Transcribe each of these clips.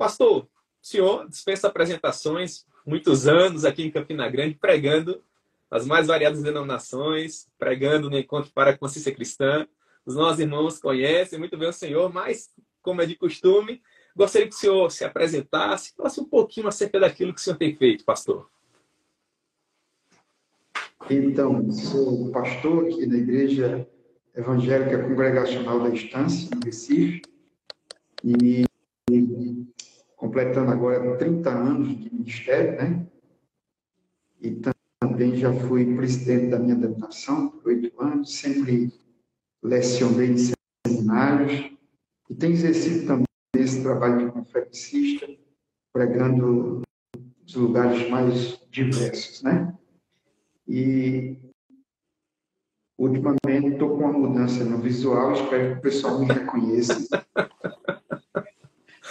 Pastor, o senhor dispensa apresentações, muitos anos aqui em Campina Grande, pregando as mais variadas denominações, pregando no encontro para a consciência cristã. Os nossos irmãos conhecem muito bem o senhor, mas, como é de costume, gostaria que o senhor se apresentasse, falasse um pouquinho acerca daquilo que o senhor tem feito, pastor. Então, sou pastor aqui da Igreja Evangélica Congregacional da Estância, no Recife, e completando agora 30 anos de ministério, né? E também já fui presidente da minha denominação por oito anos, sempre lecionei em seminários e tenho exercido também esse trabalho de conferencista, pregando nos lugares mais diversos, né? E ultimamente estou com uma mudança no visual, espero que o pessoal me reconheça.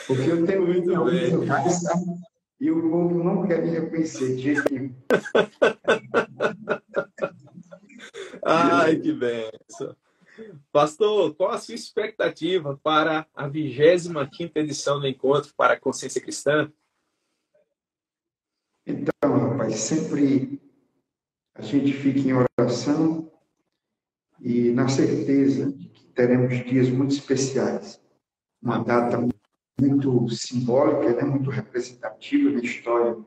Porque eu tenho muito visuais e o povo não quer me reconhecer de jeito nenhum. Ai, que benção. Pastor, qual a sua expectativa para a 25 edição do Encontro para a Consciência Cristã? Então, rapaz, sempre a gente fica em oração e na certeza de que teremos dias muito especiais. Uma data muito simbólica, né, muito representativa na história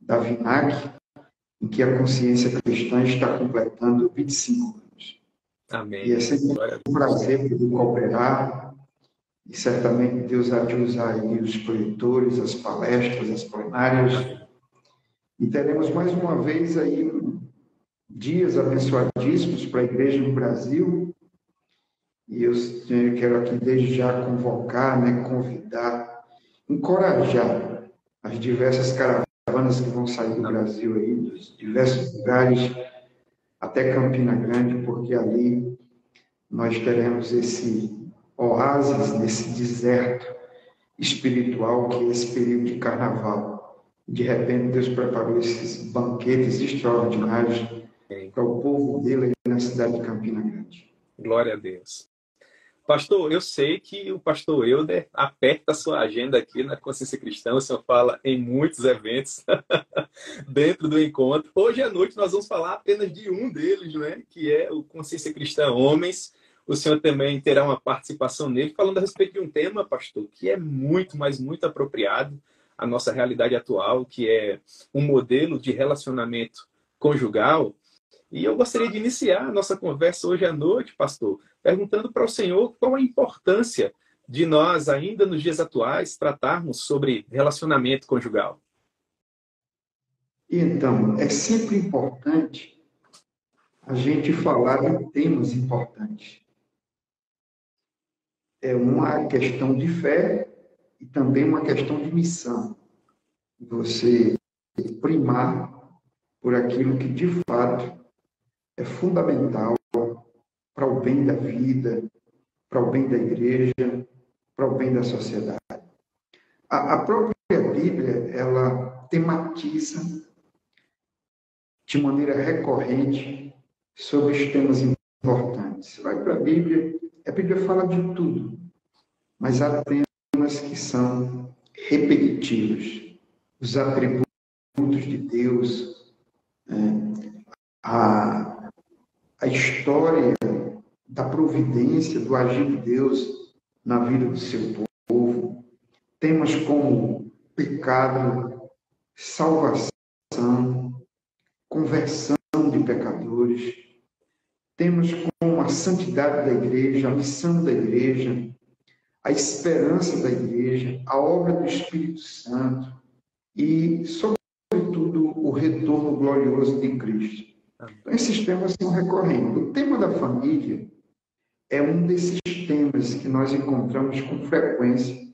da VINAC, em que a consciência cristã está completando 25 anos. Amém. E é sempre um prazer poder cooperar, e certamente Deus há de usar aí os projetores, as palestras, as plenárias, e teremos mais uma vez aí dias abençoadíssimos para a igreja no Brasil. E eu quero aqui desde já convocar, né, convidar, encorajar as diversas caravanas que vão sair do Brasil aí, dos diversos lugares, até Campina Grande, porque ali nós teremos esse oásis nesse deserto espiritual que é esse período de carnaval. De repente, Deus preparou esses banquetes extraordinários para o povo dele na cidade de Campina Grande. Glória a Deus. Pastor, eu sei que o pastor Euder aperta a sua agenda aqui na Consciência Cristã. O senhor fala em muitos eventos dentro do encontro. Hoje à noite nós vamos falar apenas de um deles, né? que é o Consciência Cristã Homens. O senhor também terá uma participação nele, falando a respeito de um tema, pastor, que é muito, mas muito apropriado à nossa realidade atual, que é um modelo de relacionamento conjugal e eu gostaria de iniciar a nossa conversa hoje à noite, pastor, perguntando para o senhor qual a importância de nós, ainda nos dias atuais, tratarmos sobre relacionamento conjugal. Então, é sempre importante a gente falar de temas importantes. É uma questão de fé e também uma questão de missão. Você primar por aquilo que de fato é fundamental para o bem da vida, para o bem da igreja, para o bem da sociedade. A, a própria Bíblia, ela tematiza de maneira recorrente sobre os temas importantes. Você vai para a Bíblia, a Bíblia fala de tudo, mas há temas que são repetitivos. Os atributos de Deus, né? a, a história da providência, do agir de Deus na vida do seu povo. Temas como pecado, salvação, conversão de pecadores. Temas como a santidade da igreja, a missão da igreja, a esperança da igreja, a obra do Espírito Santo e, sobretudo, o retorno glorioso de Cristo. Então, esses temas são recorrentes. O tema da família é um desses temas que nós encontramos com frequência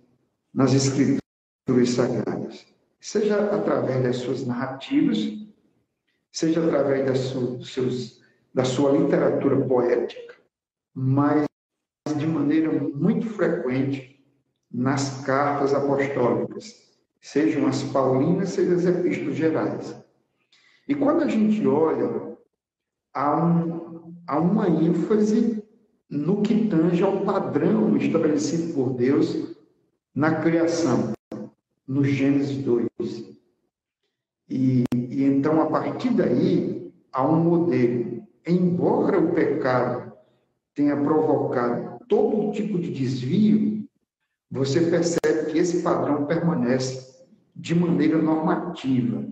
nas escrituras sagradas, seja através das suas narrativas, seja através da sua, seus, da sua literatura poética, mas de maneira muito frequente nas cartas apostólicas, sejam as paulinas, sejam as epístolas gerais. E quando a gente olha há, um, há uma ênfase no que tange ao padrão estabelecido por Deus na criação. no Gênesis 2. E, e então, a partir daí, há um modelo. Embora o pecado tenha provocado todo tipo de desvio, você percebe que esse padrão permanece de maneira normativa.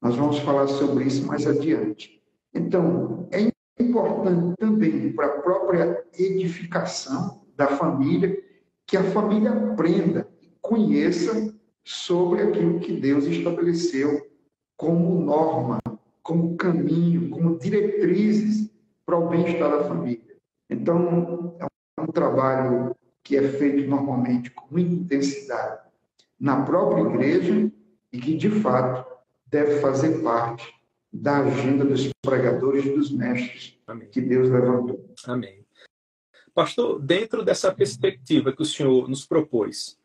Nós vamos falar sobre isso mais adiante. Então, é importante também para a própria edificação da família que a família aprenda e conheça sobre aquilo que Deus estabeleceu como norma, como caminho, como diretrizes para o bem-estar da família. Então, é um trabalho que é feito normalmente com muita intensidade na própria igreja e que, de fato, deve fazer parte da agenda dos pregadores e dos mestres Amém. que Deus levantou. Amém. Pastor, dentro dessa perspectiva que o senhor nos propôs,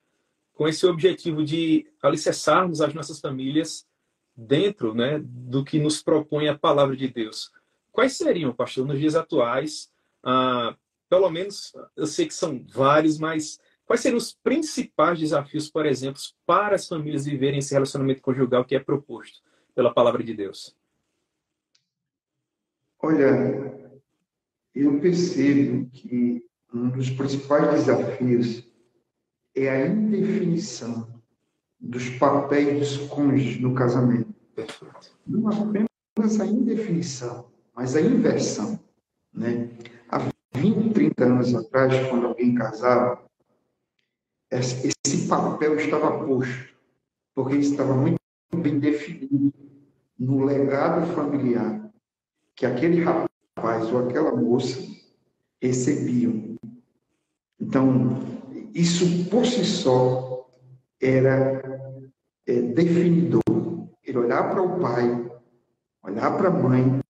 com esse objetivo de alicerçarmos as nossas famílias dentro né, do que nos propõe a palavra de Deus, quais seriam, pastor, nos dias atuais, ah, pelo menos, eu sei que são vários, mas quais seriam os principais desafios, por exemplo, para as famílias viverem esse relacionamento conjugal que é proposto pela palavra de Deus? Olha, eu percebo que um dos principais desafios é a indefinição dos papéis dos cônjuges no casamento. Não apenas a indefinição, mas a inversão. Né? Há 20, 30 anos atrás, quando alguém casava, esse papel estava posto, porque estava muito bem definido no legado familiar que aquele rapaz ou aquela moça recebiam. Então, isso por si só era é, definidor. Ele olhar para o pai, olhar para a mãe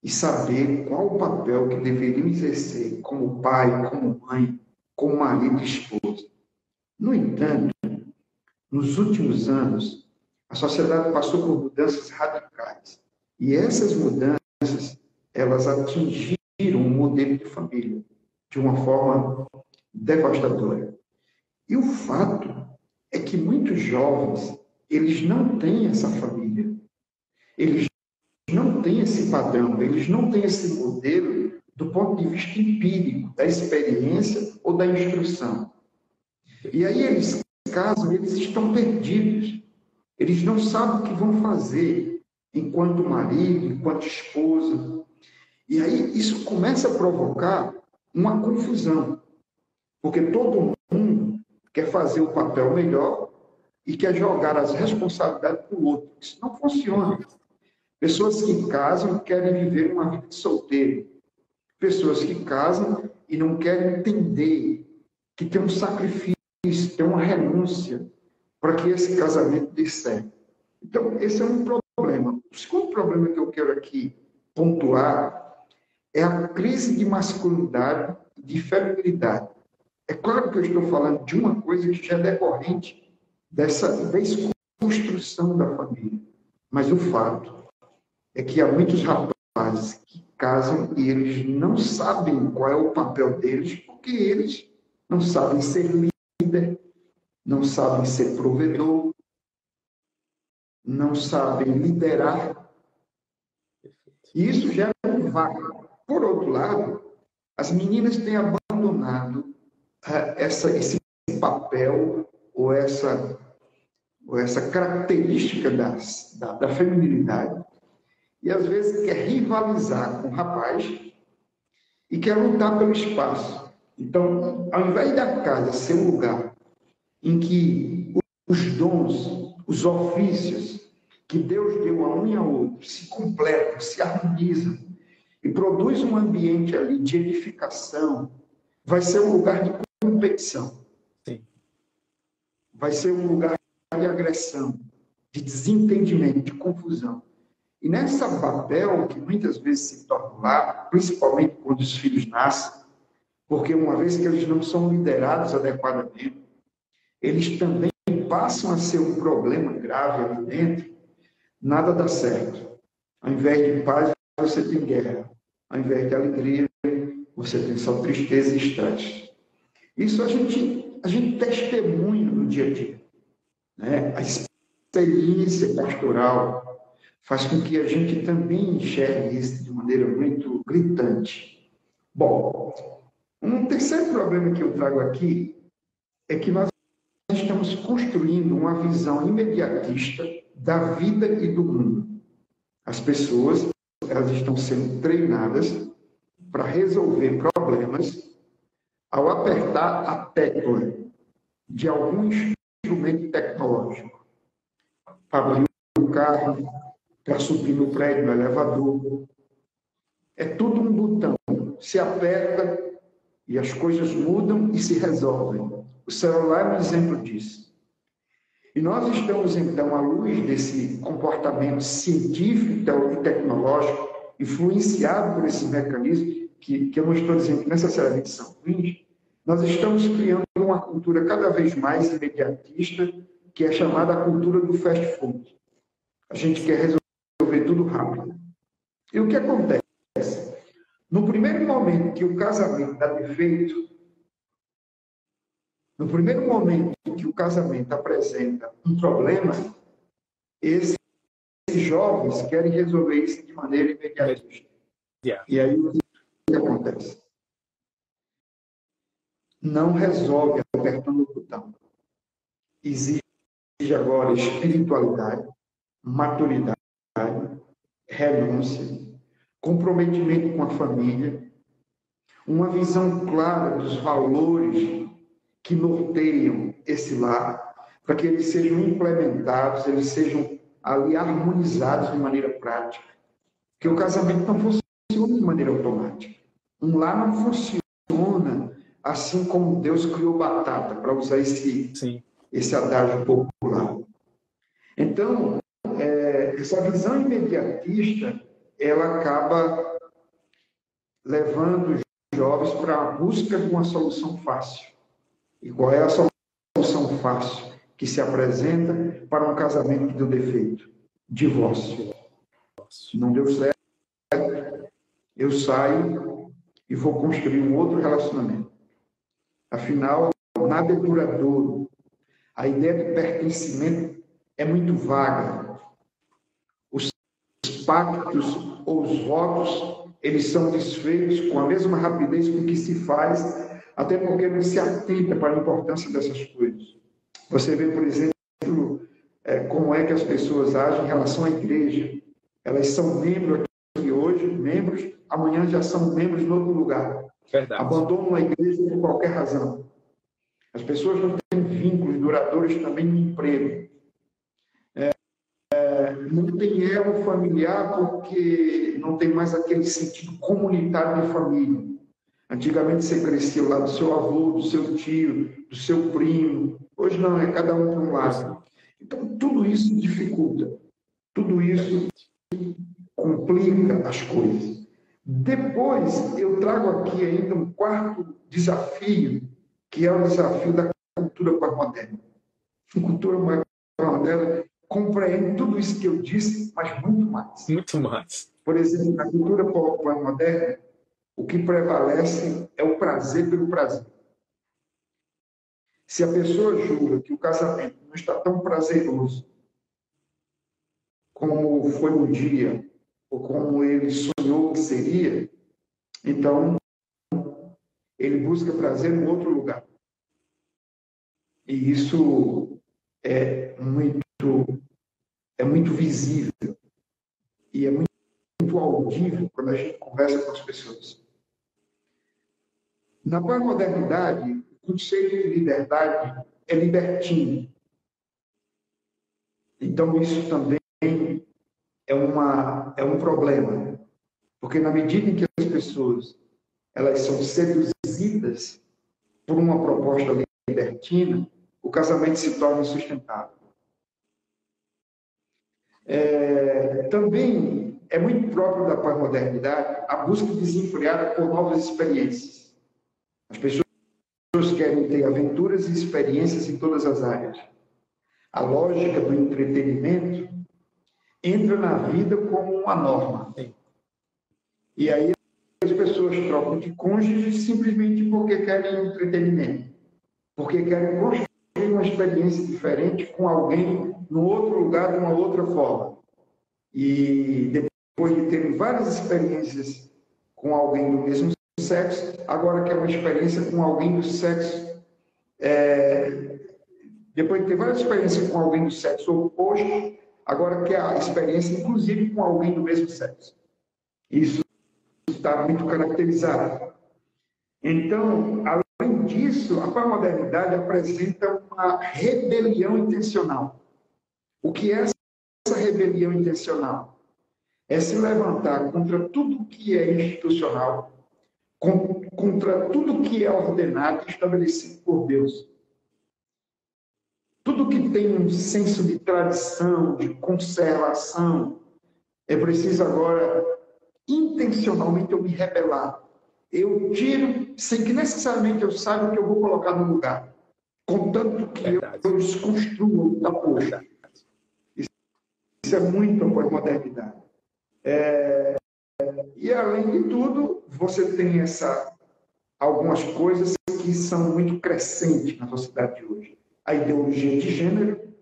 e saber qual o papel que deveriam exercer como pai, como mãe, como marido e esposa. No entanto, nos últimos anos, a sociedade passou por mudanças radicais. E essas mudanças, elas atingiram um modelo de família de uma forma devastadora. E o fato é que muitos jovens, eles não têm essa família. Eles não têm esse padrão, eles não têm esse modelo do ponto de vista empírico, da experiência ou da instrução. E aí eles casam, eles estão perdidos. Eles não sabem o que vão fazer enquanto marido, enquanto esposa. E aí isso começa a provocar uma confusão. Porque todo mundo quer fazer o papel melhor e quer jogar as responsabilidades para o outro. Isso não funciona. Pessoas que casam querem viver uma vida de solteiro. Pessoas que casam e não querem entender que tem um sacrifício, tem uma renúncia para que esse casamento dê certo. Então, esse é um problema. O segundo problema que eu quero aqui pontuar é a crise de masculinidade e de feminilidade. É claro que eu estou falando de uma coisa que já é decorrente dessa desconstrução da família. Mas o fato é que há muitos rapazes que casam e eles não sabem qual é o papel deles, porque eles não sabem ser líder, não sabem ser provedor, não sabem liderar. E isso gera um vácuo. Por outro lado, as meninas têm abandonado uh, essa, esse papel ou essa, ou essa característica das, da, da feminilidade e às vezes quer rivalizar com o rapaz e quer lutar pelo espaço. Então, ao invés da casa ser um lugar em que os dons, os ofícios que Deus deu a um e a outro se completam, se harmonizam e produz um ambiente ali de edificação, vai ser um lugar de competição. Sim. Vai ser um lugar de agressão, de desentendimento, de confusão. E nessa papel que muitas vezes se torna lá, principalmente quando os filhos nascem, porque uma vez que eles não são liderados adequadamente, eles também passam a ser um problema grave ali dentro, nada dá certo. Ao invés de paz, você tem guerra. Ao invés de alegria, você tem só tristeza e estresse. Isso a gente, a gente testemunha no dia a dia. né? a experiência pastoral faz com que a gente também enxergue isso de maneira muito gritante. Bom, um terceiro problema que eu trago aqui é que nós estamos construindo uma visão imediatista da vida e do mundo. As pessoas elas estão sendo treinadas para resolver problemas ao apertar a tecla de algum instrumento tecnológico. Para abrir o carro, para subir no prédio, no elevador. É tudo um botão. Se aperta e as coisas mudam e se resolvem. Celular é um exemplo disso. E nós estamos, então, à luz desse comportamento científico e tecnológico, influenciado por esses mecanismos, que, que eu não estou dizendo que necessariamente são ruins, nós estamos criando uma cultura cada vez mais imediatista, que é chamada a cultura do fast food. A gente quer resolver tudo rápido. E o que acontece? No primeiro momento que o casamento dá defeito, no primeiro momento que o casamento apresenta um problema, esses jovens querem resolver isso de maneira imediatista. Yeah. E aí o que acontece? Não resolve apertando o botão. Exige agora espiritualidade, maturidade, renúncia, comprometimento com a família, uma visão clara dos valores que norteiam esse lar, para que eles sejam implementados, eles sejam ali harmonizados de maneira prática. Porque o casamento não funciona de maneira automática. Um lar não funciona assim como Deus criou batata, para usar esse, Sim. esse adágio popular. Então, é, essa visão imediatista, ela acaba levando os jovens para a busca de uma solução fácil. E qual é a solução fácil que se apresenta para um casamento que deu defeito? Divórcio. Não deu certo, eu saio e vou construir um outro relacionamento. Afinal, nada é duradouro. A ideia de pertencimento é muito vaga. Os pactos ou os votos, eles são desfeitos com a mesma rapidez com que se faz até porque não se atenta para a importância dessas coisas. Você vê, por exemplo, é, como é que as pessoas agem em relação à igreja. Elas são membros aqui hoje, membros, amanhã já são membros em outro lugar. Verdade. Abandonam a igreja por qualquer razão. As pessoas não têm vínculos duradouros também no emprego. É, é, não tem elo familiar porque não tem mais aquele sentido comunitário de família. Antigamente você crescia lá do seu avô, do seu tio, do seu primo. Hoje não, é cada um para um lado. Então, tudo isso dificulta. Tudo isso complica as coisas. Depois, eu trago aqui ainda um quarto desafio, que é o desafio da cultura pós-moderna. A cultura pós-moderna compreende tudo isso que eu disse, mas muito mais. Muito mais. Por exemplo, na cultura pós-moderna, o que prevalece é o prazer pelo prazer. Se a pessoa julga que o casamento não está tão prazeroso como foi um dia, ou como ele sonhou que seria, então ele busca prazer em outro lugar. E isso é muito, é muito visível e é muito, muito audível quando a gente conversa com as pessoas. Na pós-modernidade, o conceito de liberdade é libertino. Então, isso também é, uma, é um problema. Porque na medida em que as pessoas elas são seduzidas por uma proposta libertina, o casamento se torna insustentável. É, também é muito próprio da pós-modernidade a busca desenfreada por novas experiências. As pessoas querem ter aventuras e experiências em todas as áreas. A lógica do entretenimento entra na vida como uma norma. E aí as pessoas trocam de cônjuge simplesmente porque querem entretenimento, porque querem construir uma experiência diferente com alguém no outro lugar de uma outra forma. E depois de ter várias experiências com alguém do mesmo sexo, agora quer uma experiência com alguém do sexo. É, depois de ter várias experiências com alguém do sexo oposto, agora quer a experiência, inclusive, com alguém do mesmo sexo. Isso está muito caracterizado. Então, além disso, a pós-modernidade apresenta uma rebelião intencional. O que é essa rebelião intencional? É se levantar contra tudo que é institucional, contra tudo que é ordenado e estabelecido por Deus. Tudo que tem um senso de tradição, de conservação, é preciso agora intencionalmente eu me rebelar. Eu tiro, sem que necessariamente eu saiba o que eu vou colocar no lugar, contanto que Verdade. eu desconstrua o tapojo. Isso é muito pós-modernidade. É, e, além de tudo, você tem essa, algumas coisas que são muito crescentes na sociedade de hoje. A ideologia de gênero,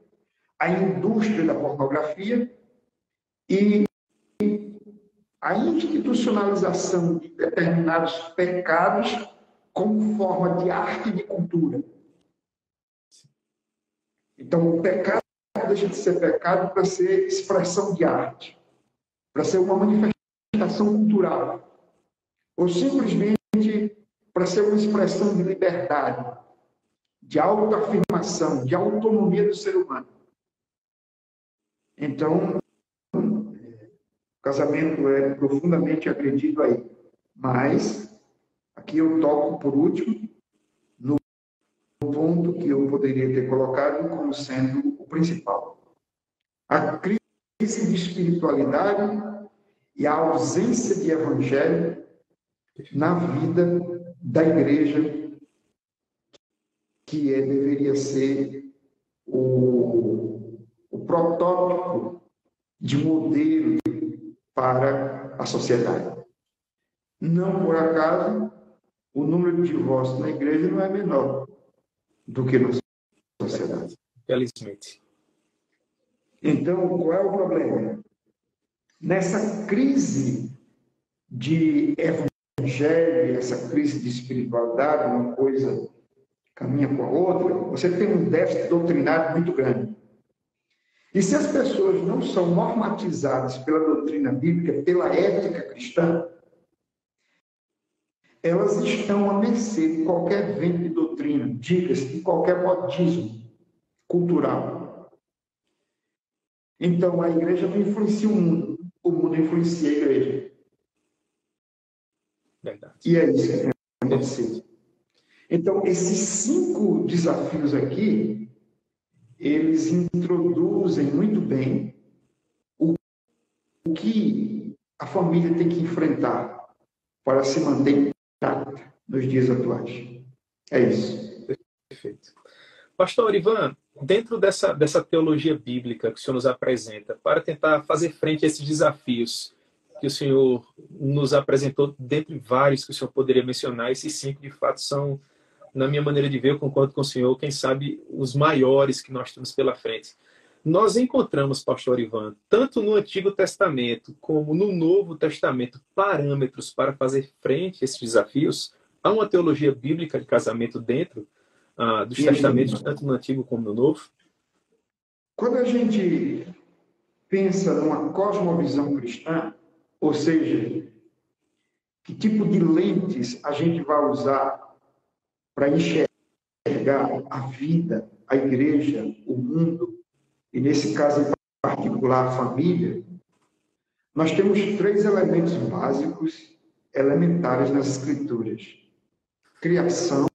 a indústria da pornografia e a institucionalização de determinados pecados como forma de arte e de cultura. Então, o pecado deixa de ser pecado para ser expressão de arte, para ser uma manifestação cultural, ou simplesmente para ser uma expressão de liberdade, de autoafirmação, de autonomia do ser humano. Então, o casamento é profundamente agredido aí. Mas, aqui eu toco por último, no ponto que eu poderia ter colocado como sendo o principal. A crise de espiritualidade e a ausência de evangelho na vida da igreja, que é, deveria ser o, o protótipo de modelo para a sociedade. Não por acaso, o número de divórcios na igreja não é menor do que na sociedade. Felizmente. Então, qual é o problema? Nessa crise de evangelho, essa crise de espiritualidade, uma coisa caminha com a outra, você tem um déficit doutrinário muito grande. E se as pessoas não são normatizadas pela doutrina bíblica, pela ética cristã, elas estão à mercê de qualquer vento de doutrina, diga-se, de qualquer modismo cultural. Então, a igreja não influencia o mundo, o mundo influencia a igreja. Verdade. E é isso que tem acontecido. Então, esses cinco desafios aqui, eles introduzem muito bem o, o que a família tem que enfrentar para se manter intacta nos dias atuais. É isso. Perfeito. Pastor Ivan, dentro dessa, dessa teologia bíblica que o senhor nos apresenta, para tentar fazer frente a esses desafios que o senhor nos apresentou, dentre vários que o senhor poderia mencionar, esses cinco de fato são na minha maneira de ver, eu concordo com o senhor, quem sabe os maiores que nós temos pela frente. Nós encontramos, pastor Ivan, tanto no Antigo Testamento como no Novo Testamento, parâmetros para fazer frente a esses desafios. Há uma teologia bíblica de casamento dentro ah, dos testamentos, tanto no Antigo como no Novo? Quando a gente pensa numa cosmovisão cristã, ou seja, que tipo de lentes a gente vai usar para enxergar a vida, a igreja, o mundo, e nesse caso em particular a família, nós temos três elementos básicos, elementares nas Escrituras: criação,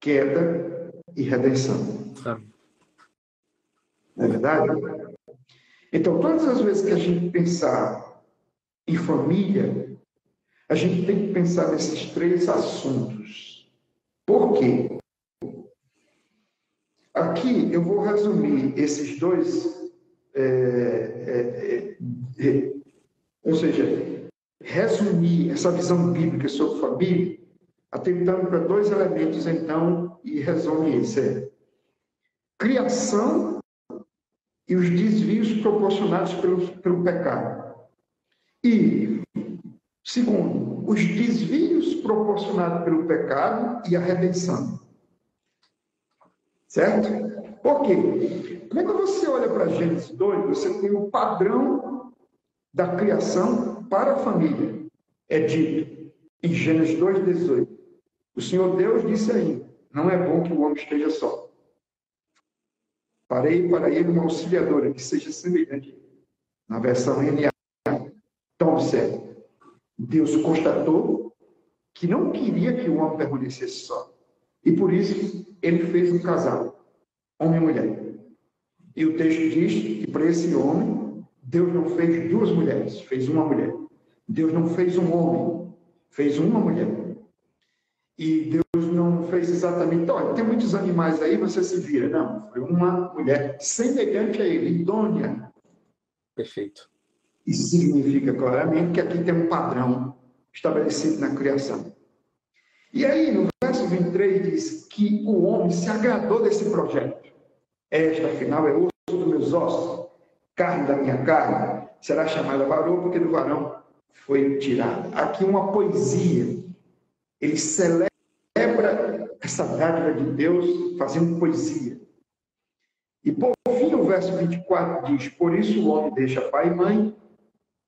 queda e redenção. Não é verdade? Então, todas as vezes que a gente pensar em família, a gente tem que pensar nesses três assuntos por quê? Aqui eu vou resumir esses dois, é, é, é, é, ou seja, resumir essa visão bíblica sobre família, atentando para dois elementos, então, e resume isso. É criação e os desvios proporcionados pelo, pelo pecado. E, segundo, os desvios proporcionados pelo pecado e a redenção. Certo? Por quê? Quando você olha para Gênesis 2, você tem o padrão da criação para a família. É dito em Gênesis 2,18. O Senhor Deus disse aí: não é bom que o homem esteja só. Parei para ele uma auxiliadora que seja semelhante na versão NA. Então, observe. Deus constatou que não queria que o homem permanecesse só. E por isso, ele fez um casal, homem e mulher. E o texto diz que para esse homem, Deus não fez duas mulheres, fez uma mulher. Deus não fez um homem, fez uma mulher. E Deus não fez exatamente. Olha, tem muitos animais aí, você se vira. Não, foi uma mulher semelhante a ele, idônea. Perfeito. Isso significa claramente que aqui tem um padrão estabelecido na criação. E aí, no verso 23, diz que o homem se agradou desse projeto. Esta, afinal, é osso dos meus ossos, carne da minha carne, será chamada varão, porque do varão foi tirada. Aqui uma poesia. Ele celebra essa dádiva de Deus fazendo poesia. E por fim, o verso 24 diz: Por isso o homem deixa pai e mãe,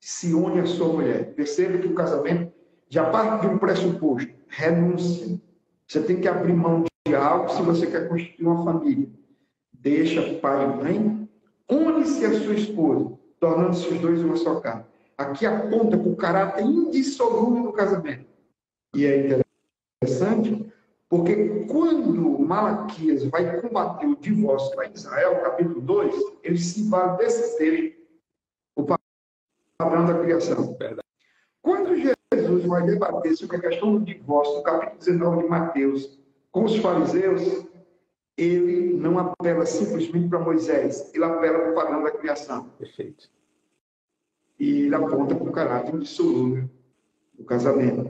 se une à sua mulher. Perceba que o casamento já parte de um pressuposto: renúncia. Você tem que abrir mão de algo se você quer constituir uma família. Deixa pai e mãe, une-se à sua esposa, tornando-se os dois uma só carne. Aqui aponta para o caráter indissolúvel do casamento. E é interessante porque quando Malaquias vai combater o divórcio lá em Israel, capítulo 2, ele se vale desse o padrão da criação. Verdade. Quando Jesus vai debater sobre a questão do divórcio, no capítulo 19 de Mateus, com os fariseus, ele não apela simplesmente para Moisés, ele apela para o padrão da criação. Perfeito. E ele aponta para o caráter indissolúvel do casamento.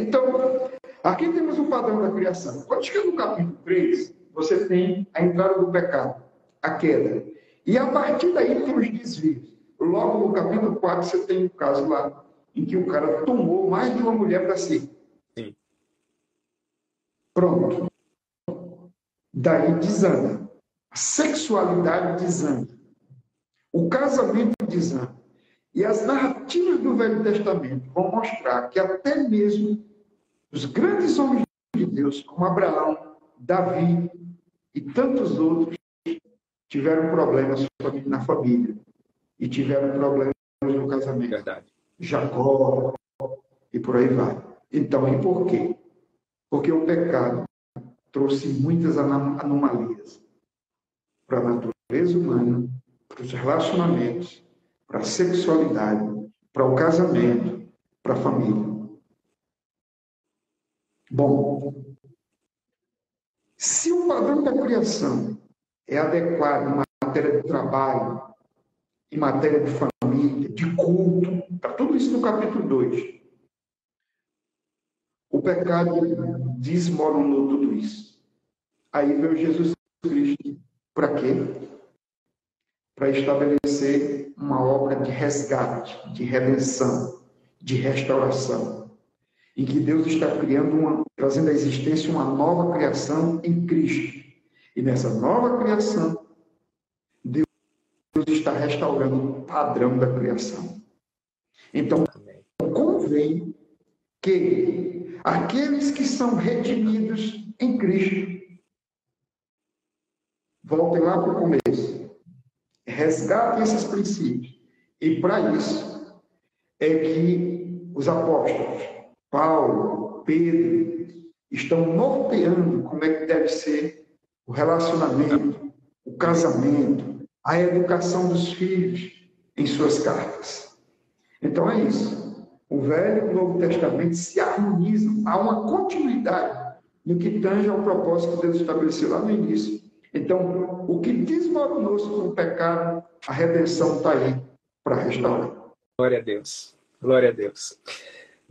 Então, Aqui temos o padrão da criação. Quando chega no capítulo 3, você tem a entrada do pecado, a queda. E a partir daí tem os desvios. Logo no capítulo 4, você tem o um caso lá em que o cara tomou mais de uma mulher para si. Sim. Pronto. Daí desanda. A sexualidade desanda. O casamento desanda. E as narrativas do Velho Testamento vão mostrar que até mesmo os grandes homens de Deus, como Abraão, Davi e tantos outros, tiveram problemas na família e tiveram problemas no casamento. Verdade. Jacó e por aí vai. Então, e por quê? Porque o pecado trouxe muitas anomalias para a natureza humana, para os relacionamentos, para a sexualidade, para o casamento, para a família. Bom, se o padrão da criação é adequado em matéria de trabalho, em matéria de família, de culto, está tudo isso no capítulo 2. O pecado desmoronou tudo isso. Aí veio Jesus Cristo. Para quê? Para estabelecer uma obra de resgate, de redenção, de restauração em que Deus está criando uma, trazendo à existência uma nova criação em Cristo. E nessa nova criação, Deus está restaurando o padrão da criação. Então, convém que aqueles que são redimidos em Cristo voltem lá para o começo, resgatem esses princípios. E para isso é que os apóstolos Paulo, Pedro, estão norteando como é que deve ser o relacionamento, o casamento, a educação dos filhos em suas cartas. Então é isso. O Velho e o Novo Testamento se harmonizam, há uma continuidade no que tange ao propósito que Deus estabeleceu lá no início. Então, o que desmoronou-se com o pecado, a redenção está aí para restaurar. Glória a Deus. Glória a Deus.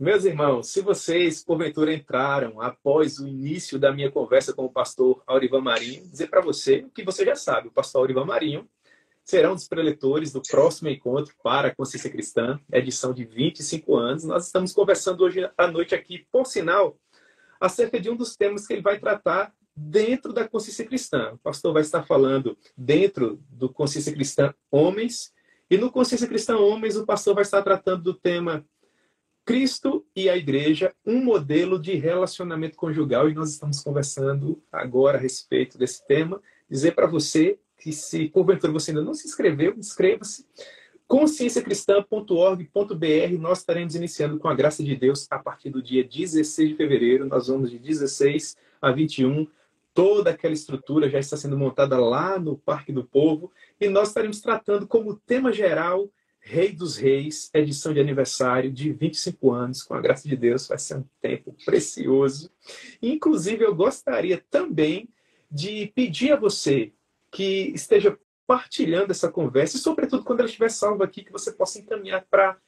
Meus irmãos, se vocês porventura entraram após o início da minha conversa com o pastor Aurivan Marinho, dizer para você o que você já sabe, o pastor Aurivan Marinho será um dos preletores do próximo encontro para a consciência cristã, edição de 25 anos. Nós estamos conversando hoje à noite aqui, por sinal, acerca de um dos temas que ele vai tratar dentro da consciência cristã. O pastor vai estar falando dentro do consciência cristã homens, e no consciência cristã homens o pastor vai estar tratando do tema Cristo e a igreja, um modelo de relacionamento conjugal, e nós estamos conversando agora a respeito desse tema. Dizer para você que, se porventura você ainda não se inscreveu, inscreva-se. conscienciacristã.org.br, nós estaremos iniciando com a graça de Deus a partir do dia 16 de fevereiro. Nós vamos de 16 a 21. Toda aquela estrutura já está sendo montada lá no Parque do Povo e nós estaremos tratando como tema geral Rei dos Reis, edição de aniversário de 25 anos, com a graça de Deus, vai ser um tempo precioso. Inclusive, eu gostaria também de pedir a você que esteja partilhando essa conversa, e sobretudo quando ela estiver salva aqui, que você possa encaminhar para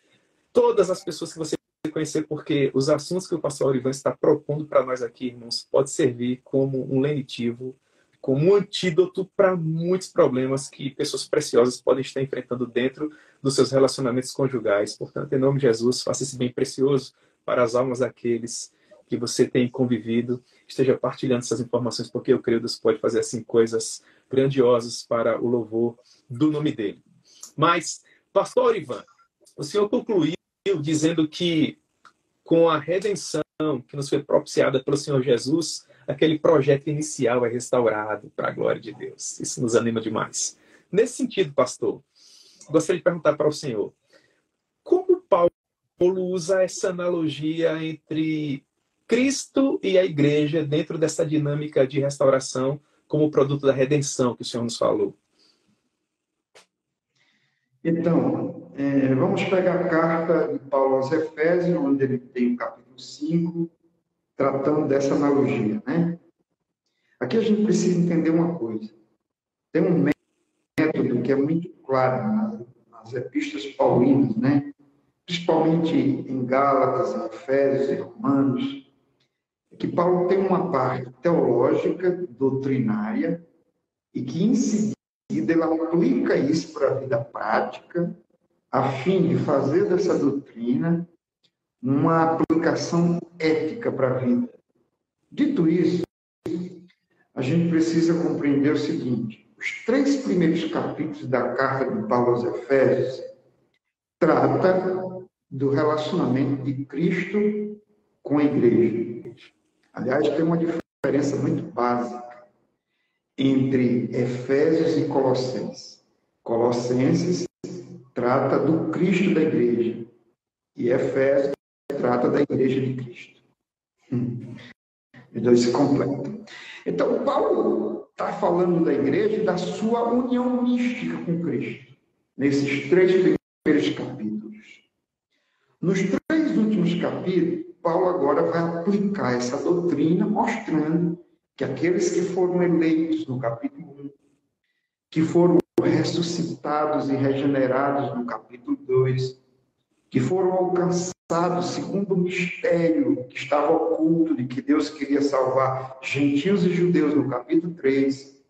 todas as pessoas que você conhecer, porque os assuntos que o pastor Olivan está propondo para nós aqui, irmãos, pode servir como um lenitivo como um antídoto para muitos problemas que pessoas preciosas podem estar enfrentando dentro dos seus relacionamentos conjugais. Portanto, em nome de Jesus, faça esse bem precioso para as almas daqueles que você tem convivido. Esteja partilhando essas informações, porque eu creio que Deus pode fazer assim coisas grandiosas para o louvor do nome dele. Mas, pastor Ivan, o senhor concluiu dizendo que com a redenção que nos foi propiciada pelo Senhor Jesus, aquele projeto inicial é restaurado para a glória de Deus. Isso nos anima demais. Nesse sentido, pastor, gostaria de perguntar para o senhor: como Paulo usa essa analogia entre Cristo e a igreja dentro dessa dinâmica de restauração como produto da redenção que o senhor nos falou? Então, é, vamos pegar a carta de Paulo aos Efésios, onde ele tem o capítulo 5, tratando dessa analogia, né? Aqui a gente precisa entender uma coisa. Tem um método que é muito claro nas, epístolas paulinas, né? Principalmente em Gálatas, em Efésios e Romanos, que Paulo tem uma parte teológica, doutrinária, e que em seguida ele aplica isso para a vida prática, a fim de fazer dessa doutrina uma aplicação ética para a vida. Dito isso, a gente precisa compreender o seguinte: os três primeiros capítulos da carta de Paulo aos Efésios trata do relacionamento de Cristo com a igreja. Aliás, tem uma diferença muito básica entre Efésios e Colossenses. Colossenses trata do Cristo da igreja e Efésios trata da igreja de Cristo. Hum. E dois se completam. Então, Paulo está falando da igreja e da sua união mística com Cristo, nesses três primeiros capítulos. Nos três últimos capítulos, Paulo agora vai aplicar essa doutrina, mostrando que aqueles que foram eleitos no capítulo 1, que foram ressuscitados e regenerados no capítulo 2, que foram alcançados segundo o mistério que estava oculto de que Deus queria salvar gentios e judeus no capítulo 3,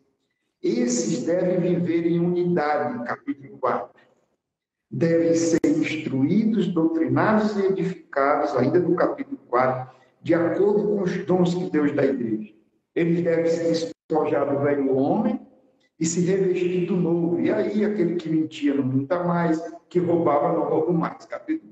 esses devem viver em unidade no capítulo 4. Devem ser instruídos, doutrinados e edificados, ainda no capítulo 4, de acordo com os dons que Deus dá à igreja. Eles devem se despojar do velho homem e se revestir do novo. E aí, aquele que mentia não minta mais, que roubava não rouba mais. Capítulo 4.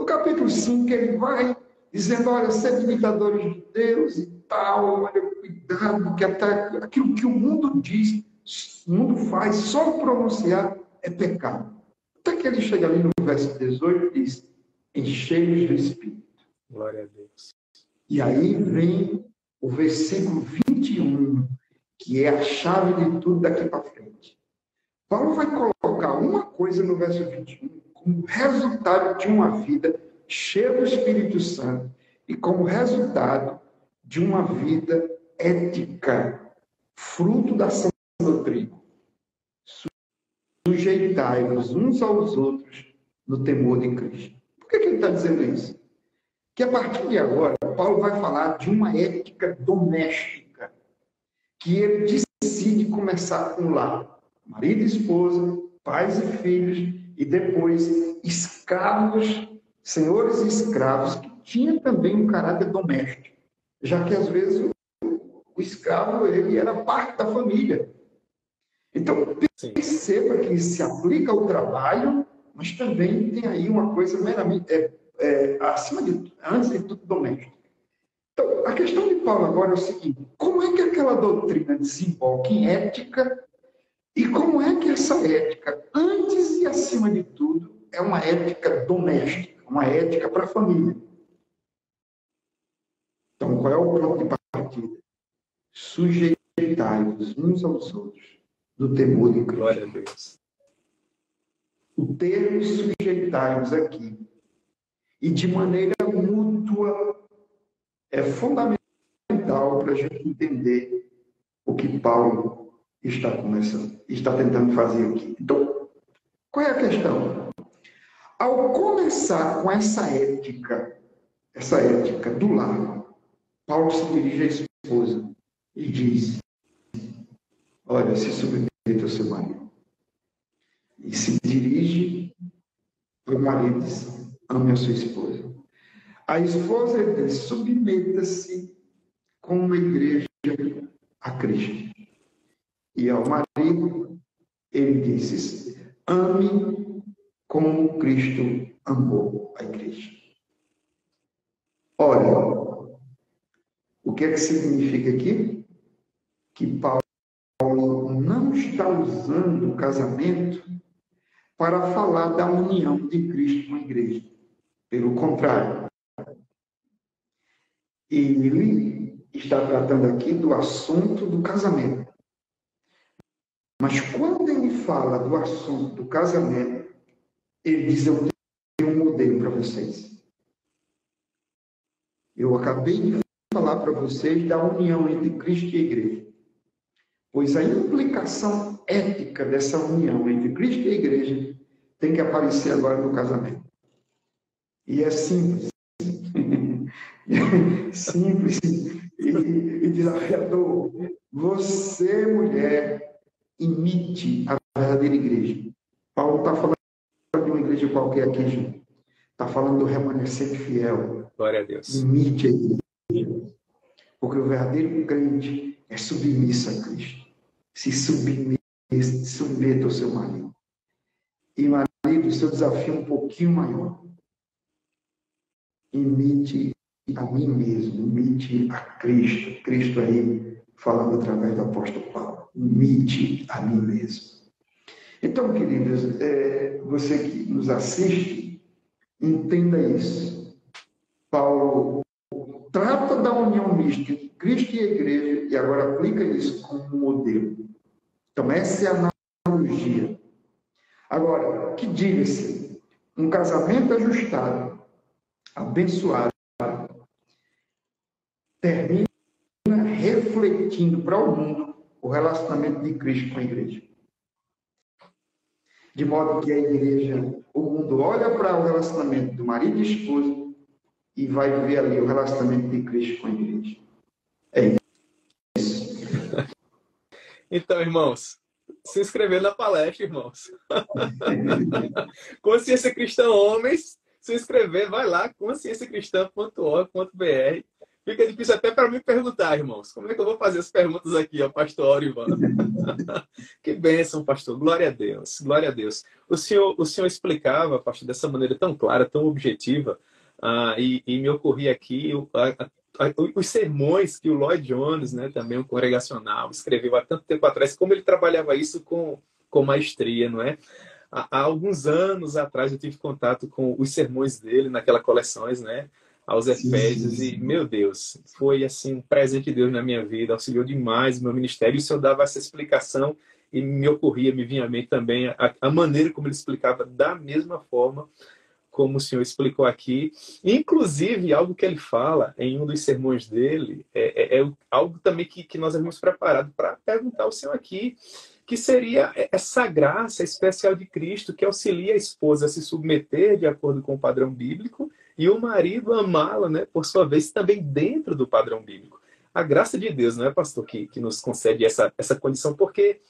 No capítulo 5, ele vai dizendo: olha, sede imitadores de Deus e tal, olha, cuidado, que até aquilo que o mundo diz, o mundo faz, só pronunciar é pecado. Até que ele chega ali no verso 18 e diz: encheios do Espírito. Glória a Deus. E aí vem o versículo 21, que é a chave de tudo daqui para frente. Paulo vai colocar uma coisa no verso 21 como resultado de uma vida cheia do Espírito Santo e como resultado de uma vida ética, fruto da sã doutrina. Sujeitai-vos uns aos outros no temor de Cristo. Por que, que ele está dizendo isso? que a partir de agora, Paulo vai falar de uma ética doméstica, que ele decide começar com lá, marido e esposa, pais e filhos, e depois escravos, senhores e escravos, que tinha também um caráter doméstico, já que às vezes o, o escravo ele era parte da família. Então, perceba que se aplica ao trabalho, mas também tem aí uma coisa meramente, é, é, acima de antes de tudo, doméstico. Então, a questão de Paulo agora é o seguinte: como é que aquela doutrina desemboca em ética e como é que essa ética, antes e acima de tudo, é uma ética doméstica, uma ética para a família? Então, qual é o ponto de partida? Sujeitai-vos uns aos outros do temor de Cristo. Glória a Deus. O termo sujeitai-vos aqui e de maneira mútua é fundamental para a gente entender o que Paulo está começando, está tentando fazer aqui. Então, qual é a questão? Ao começar com essa ética, essa ética do lar, Paulo se dirige à esposa e diz: Olha, se submeta ao seu marido. E se dirige para o marido e diz: ame a sua esposa. A esposa diz: submeta-se como igreja a Cristo. E ao marido, ele diz: ame como Cristo amou a igreja. Olha, o que é que significa aqui? Que Paulo não está usando o casamento para falar da união de Cristo com a igreja. Pelo contrário, ele está tratando aqui do assunto do casamento. Mas quando ele fala do assunto do casamento, ele diz: Eu tenho um modelo para vocês. Eu acabei de falar para vocês da união entre Cristo e igreja. Pois a implicação ética dessa união entre Cristo e igreja tem que aparecer agora no casamento. E é simples. simples e, e desafiador. Você, mulher, imite a verdadeira igreja. Paulo está falando de uma igreja qualquer aqui, gente. Está falando do remanescente fiel. Glória a Deus. Imite a igreja. Porque o verdadeiro crente é submisso a Cristo. Se submeta, submeta ao seu marido. E marido, o seu desafio é um pouquinho maior. Imite a mim mesmo, imite a Cristo. Cristo aí falando através do apóstolo Paulo. Imite a mim mesmo. Então, queridos, é, você que nos assiste, entenda isso. Paulo trata da união mística entre Cristo e a igreja e agora aplica isso como modelo. Então, essa é a analogia. Agora, que diga-se, um casamento ajustado, abençoado, refletindo para o mundo o relacionamento de Cristo com a igreja. De modo que a igreja, o mundo olha para o relacionamento do marido e esposa e vai ver ali o relacionamento de Cristo com a igreja. É isso. Então, irmãos, se inscrever na palestra, irmãos. Consciência Cristã Homens, se inscrever, vai lá, conscienciacristã.org.br. Fica difícil até para me perguntar, irmãos. Como é que eu vou fazer as perguntas aqui, ó, pastor Ivan? que bênção, pastor. Glória a Deus, glória a Deus. O senhor, o senhor explicava, pastor, dessa maneira tão clara, tão objetiva, uh, e, e, me ocorria aqui a, os sermões que o Lloyd Jones, né, também um congregacional, escreveu há tanto tempo atrás, como ele trabalhava isso com, com maestria, não é? Há, há alguns anos atrás eu tive contato com os sermões dele naquela coleções, né? Aos Efésios, sim, e meu Deus, foi assim um presente de Deus na minha vida, auxiliou demais o meu ministério. E o senhor dava essa explicação e me ocorria, me vinha a mente também a, a maneira como ele explicava da mesma forma como o senhor explicou aqui. Inclusive, algo que ele fala em um dos sermões dele é, é, é algo também que, que nós havíamos preparado para perguntar ao senhor aqui, que seria essa graça especial de Cristo que auxilia a esposa a se submeter de acordo com o padrão bíblico E o marido amá-la, né, por sua vez, também dentro do padrão bíblico. A graça de Deus, não é, pastor, que, que nos concede essa, essa condição, porque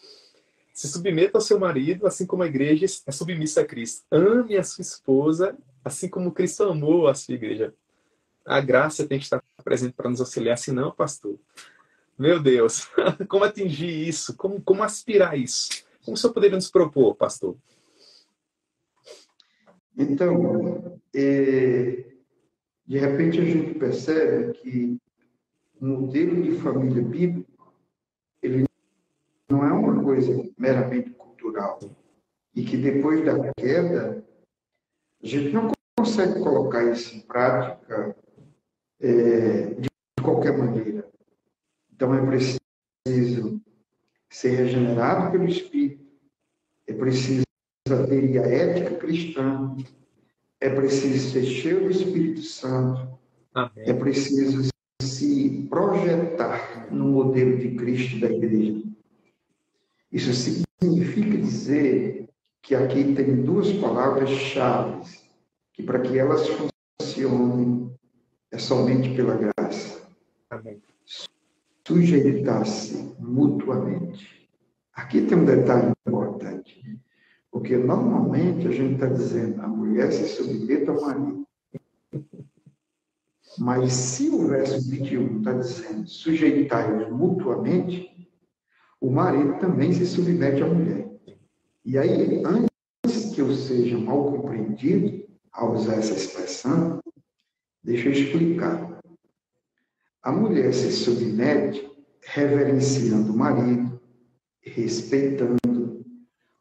se submeta ao seu marido, assim como a igreja é submissa a Cristo. Ame a sua esposa, assim como Cristo amou a sua igreja. A graça tem que estar presente para nos auxiliar, senão, pastor. Meu Deus, como atingir isso? Como, como aspirar isso? Como o senhor poderia nos propor, pastor? Então, é, de repente a gente percebe que o modelo de família bíblico ele não é uma coisa meramente cultural e que depois da queda a gente não consegue colocar isso em prática é, de qualquer maneira. Então é preciso ser regenerado pelo Espírito, é preciso à ética cristã, é preciso ser cheio do Espírito Santo, Amém. é preciso se projetar no modelo de Cristo da igreja. Isso significa dizer que aqui tem duas palavras-chave, que para que elas funcionem é somente pela graça. Amém. Sujeitar-se mutuamente. Aqui tem um detalhe importante. Porque normalmente a gente está dizendo a mulher se submeta ao marido. Mas se o verso 21 está dizendo sujeitar mutuamente, o marido também se submete à mulher. E aí, antes que eu seja mal compreendido ao usar essa expressão, deixa eu explicar. A mulher se submete reverenciando o marido, respeitando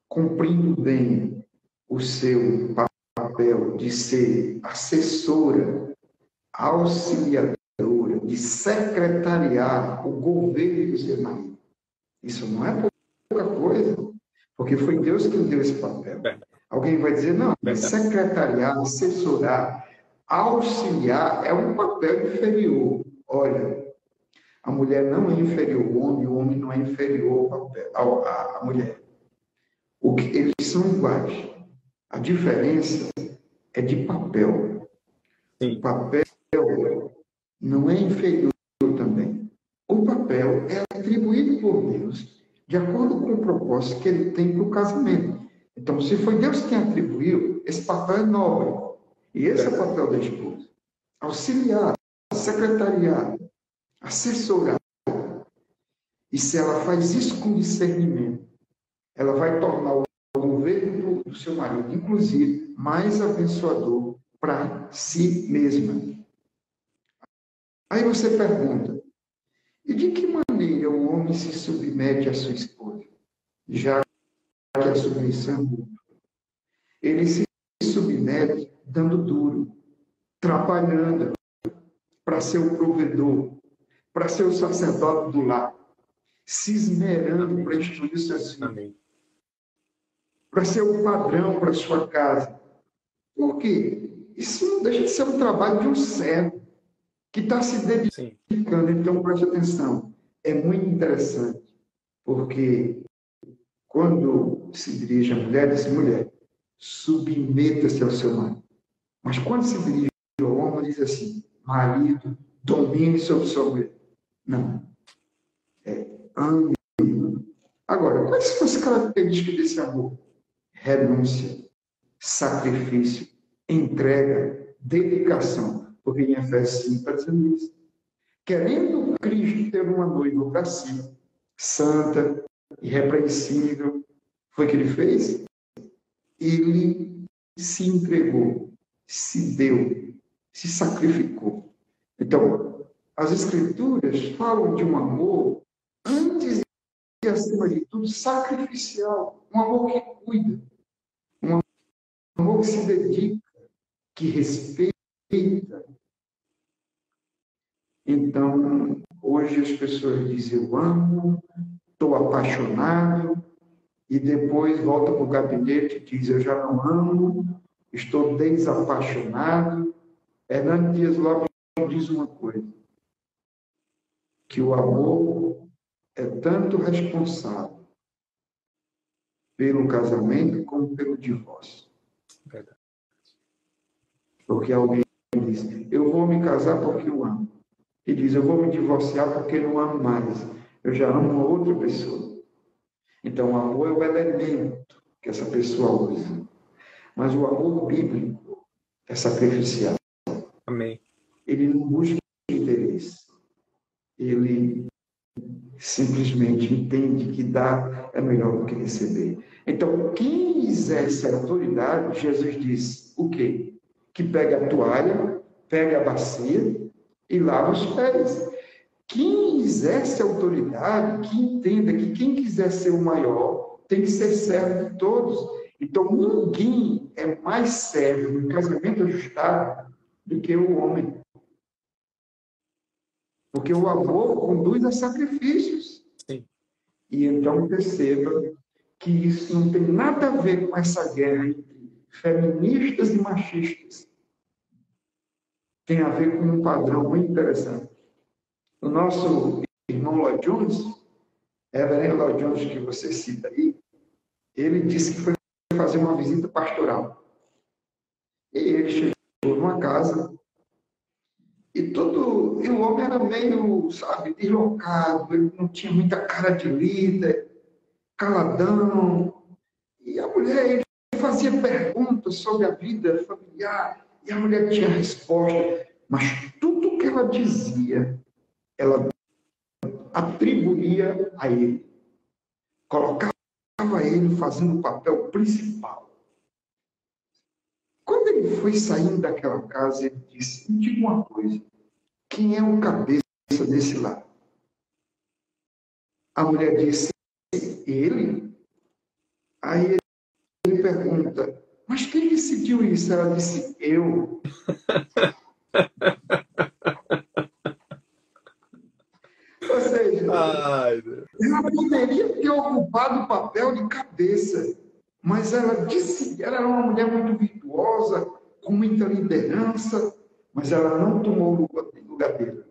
cumprindo bem o seu papel de ser assessora, auxiliadora, de secretariar o governo do seu marido. Isso não é pouca coisa, porque foi Deus que deu esse papel. Alguém vai dizer, não, secretariar, assessorar, auxiliar é um papel inferior. Olha, a mulher não é inferior ao homem, o homem não é inferior ao papel, à mulher. O que eles são iguais. A diferença é de papel. Sim. O papel não é inferior também. O papel é atribuído por Deus de acordo com o propósito que ele tem para o casamento. Então, se foi Deus quem atribuiu, esse papel é nobre. E esse é o papel da esposa. Auxiliar, secretariar, assessorar. E se ela faz isso com discernimento, ela vai tornar o governo do seu marido, inclusive, mais abençoador para si mesma. Aí você pergunta: e de que maneira o homem se submete à sua esposa? Já que a submissão é. Ele se submete dando duro, trabalhando para ser o provedor, para ser o sacerdote do lar, se esmerando para instruir seus filhos para ser um padrão para sua casa. Por quê? Isso não deixa de ser um trabalho de um servo que está se dedicando. Sim. Então, preste atenção. É muito interessante, porque quando se dirige a mulher, diz mulher, submeta-se ao seu marido. Mas quando se dirige ao homem, diz assim, marido, domine sobre sua mulher. Não. É ame. Agora, quais são as características desse amor? Renúncia, sacrifício, entrega, dedicação. Porque em Efésios 5 está dizendo isso. Querendo Cristo ter uma noiva para si, santa, irrepreensível, foi o que ele fez? Ele se entregou, se deu, se sacrificou. Então, as Escrituras falam de um amor e acima de tudo sacrificial, um amor que cuida, um amor que se dedica, que respeita. Então, hoje as pessoas dizem eu amo, estou apaixonado, e depois volta para o gabinete e diz eu já não amo, estou desapaixonado. Hernando Dias Lopes diz uma coisa, que o amor é tanto responsável pelo casamento como pelo divórcio. Verdade. Porque alguém diz: Eu vou me casar porque eu amo. E diz: Eu vou me divorciar porque não amo mais. Eu já amo uma outra pessoa. Então, o amor é o elemento que essa pessoa usa. Mas o amor bíblico é sacrificial. Amém. Ele não busca interesse. Ele simplesmente entende que dar é melhor do que receber. Então, quem exerce autoridade, Jesus diz o quê? Que pega a toalha, pega a bacia e lava os pés. Quem exerce autoridade, que entenda que quem quiser ser o maior tem que ser servo de todos. Então, ninguém é mais servo no casamento ajustado do que o homem. Porque o amor conduz a sacrifícios. Sim. E então perceba que isso não tem nada a ver com essa guerra entre feministas e machistas. Tem a ver com um padrão muito interessante. O nosso irmão Lloyd Jones, Reverendo Lloyd Jones, que você cita aí, ele disse que foi fazer uma visita pastoral. E ele chegou numa casa e todo. E o homem era meio, sabe, deslocado, ele não tinha muita cara de líder, caladão. E a mulher ele fazia perguntas sobre a vida familiar, e a mulher tinha resposta. Mas tudo que ela dizia, ela atribuía a ele. Colocava ele fazendo o papel principal. Quando ele foi saindo daquela casa, ele disse: Me diga uma coisa, quem é o cabeça desse lar? A mulher disse: Ele. Aí ele pergunta: Mas quem decidiu isso? Ela disse: Eu. Ou seja, Ai, ela poderia ter ocupado o papel de cabeça, mas ela disse, ela era uma mulher muito com muita liderança, mas ela não tomou o lugar dele.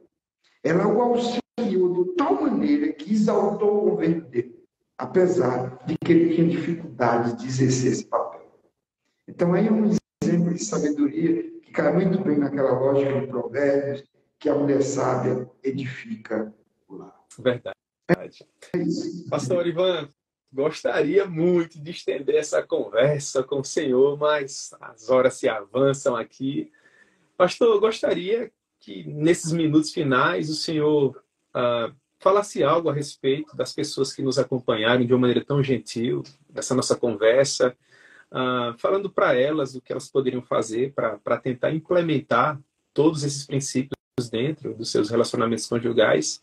Ela o auxiliou de tal maneira que exaltou o governo dele, apesar de que ele tinha dificuldade de exercer esse papel. Então, aí é um exemplo de sabedoria que cai muito bem naquela lógica de provérbios, que a mulher sábia edifica o lar. Verdade. É Pastor Ivan, gostaria muito de estender essa conversa com o senhor, mas as horas se avançam aqui. Pastor, eu gostaria que nesses minutos finais o senhor ah, falasse algo a respeito das pessoas que nos acompanharam de uma maneira tão gentil, dessa nossa conversa, ah, falando para elas o que elas poderiam fazer para tentar implementar todos esses princípios dentro dos seus relacionamentos conjugais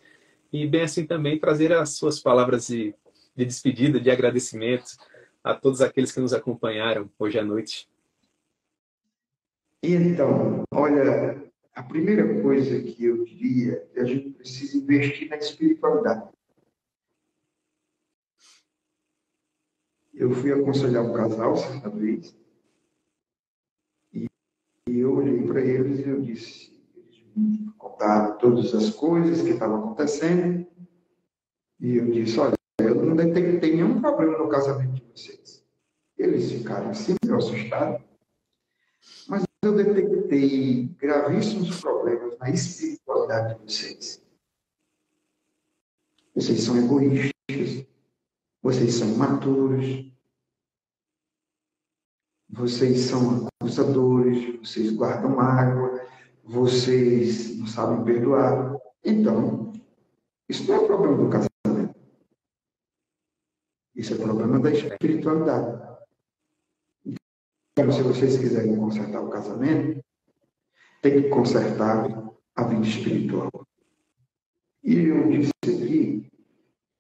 e, bem assim, também trazer as suas palavras de, de despedida, de agradecimento a todos aqueles que nos acompanharam hoje à noite. Então, olha, a primeira coisa que eu diria é que a gente precisa investir na espiritualidade. Eu fui aconselhar um casal certa vez e, eu olhei para eles e eu disse, eles contaram todas as coisas que estavam acontecendo e eu disse, olha, não detectei nenhum problema no casamento de vocês. Eles ficaram sempre assustados, mas eu detectei gravíssimos problemas na espiritualidade de vocês. Vocês são egoístas, vocês são imaturos, vocês são acusadores, vocês guardam mágoa, vocês não sabem perdoar. Então, isso não é problema do casamento. Isso é problema da espiritualidade. Então, se vocês quiserem consertar o casamento, tem que consertar a vida espiritual. E eu disse aqui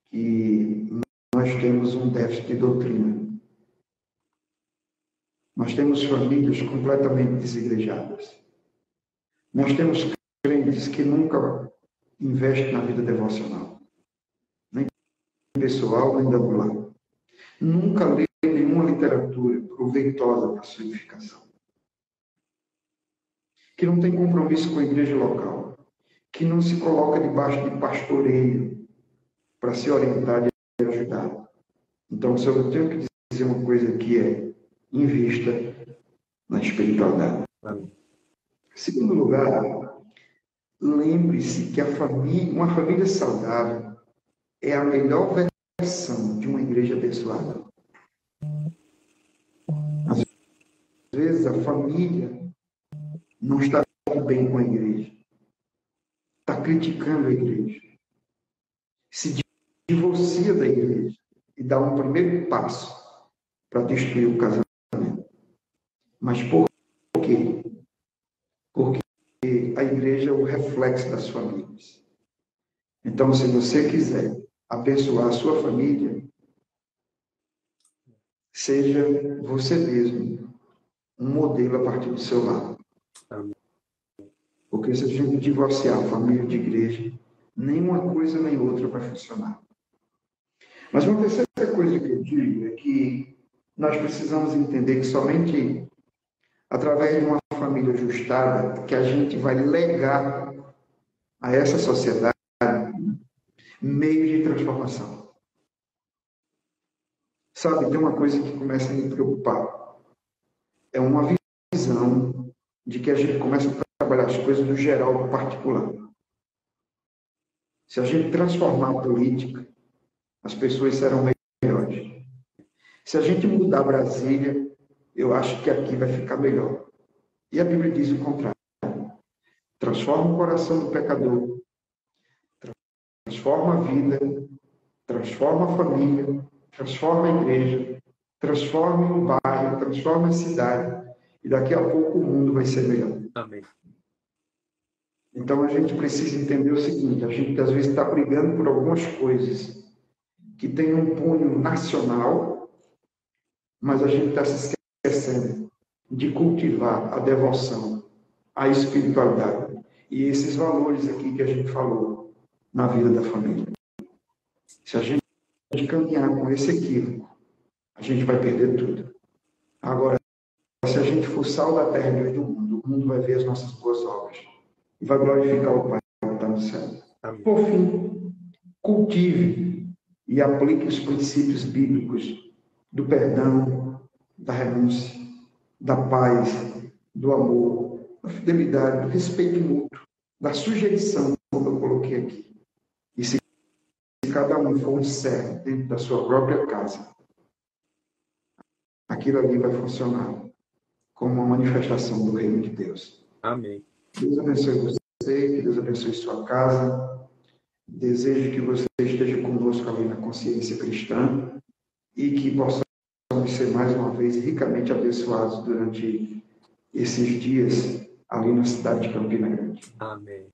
que nós temos um déficit de doutrina. Nós temos famílias completamente desigrejadas. Nós temos crentes que nunca investem na vida devocional, nem pessoal, nem da lar. Nunca lê nenhuma literatura proveitosa para sua edificação. Que não tem compromisso com a igreja local. Que não se coloca debaixo de pastoreio para se orientar e ajudar. Então, só eu tenho que dizer uma coisa que é invista na espiritualidade. Segundo lugar, lembre-se que a família, uma família saudável é a melhor versão de uma igreja abençoada. Às vezes a família não está bem com a igreja, está criticando a igreja, se divorcia da igreja e dá um primeiro passo para destruir o casamento. Mas por quê? Porque a igreja é o reflexo das famílias. Então, se você quiser abençoar a sua família, seja você mesmo um modelo a partir do seu lado. Porque se a gente divorciar a família de igreja, nenhuma coisa nem outra vai funcionar. Mas uma terceira coisa que eu digo é que nós precisamos entender que somente através de uma família ajustada que a gente vai legar a essa sociedade meio de transformação. Sabe, tem uma coisa que começa a me preocupar. É uma visão de que a gente começa a trabalhar as coisas do geral para o particular. Se a gente transformar a política, as pessoas serão melhores. Se a gente mudar Brasília, eu acho que aqui vai ficar melhor. E a Bíblia diz o contrário. Transforma o coração do pecador, transforma a vida, transforma a família, transforma a igreja, transforma o bairro, transforma a cidade, e daqui a pouco o mundo vai ser melhor. Amém. Então a gente precisa entender o seguinte: a gente às vezes está brigando por algumas coisas que têm um punho nacional, mas a gente está se esquecendo de cultivar a devoção, a espiritualidade e esses valores aqui que a gente falou na vida da família. Se a gente caminhar com esse equívoco, a gente vai perder tudo. Agora, se a gente for sal da terra e do mundo, o mundo vai ver as nossas boas obras e vai glorificar o Pai que está no céu. Amém. Por fim, cultive e aplique os princípios bíblicos do perdão, da renúncia, da paz, do amor, da fidelidade, do respeito mútuo, da sujeição, como eu coloquei aqui. E se cada um for um servo dentro da sua própria casa, aquilo ali vai funcionar como uma manifestação do reino de Deus. Amém. Deus abençoe você, que Deus abençoe sua casa. Desejo que você esteja conosco ali na consciência cristã e que possamos ser mais uma vez ricamente abençoados durante esses dias ali na cidade de Campina Grande. Amém.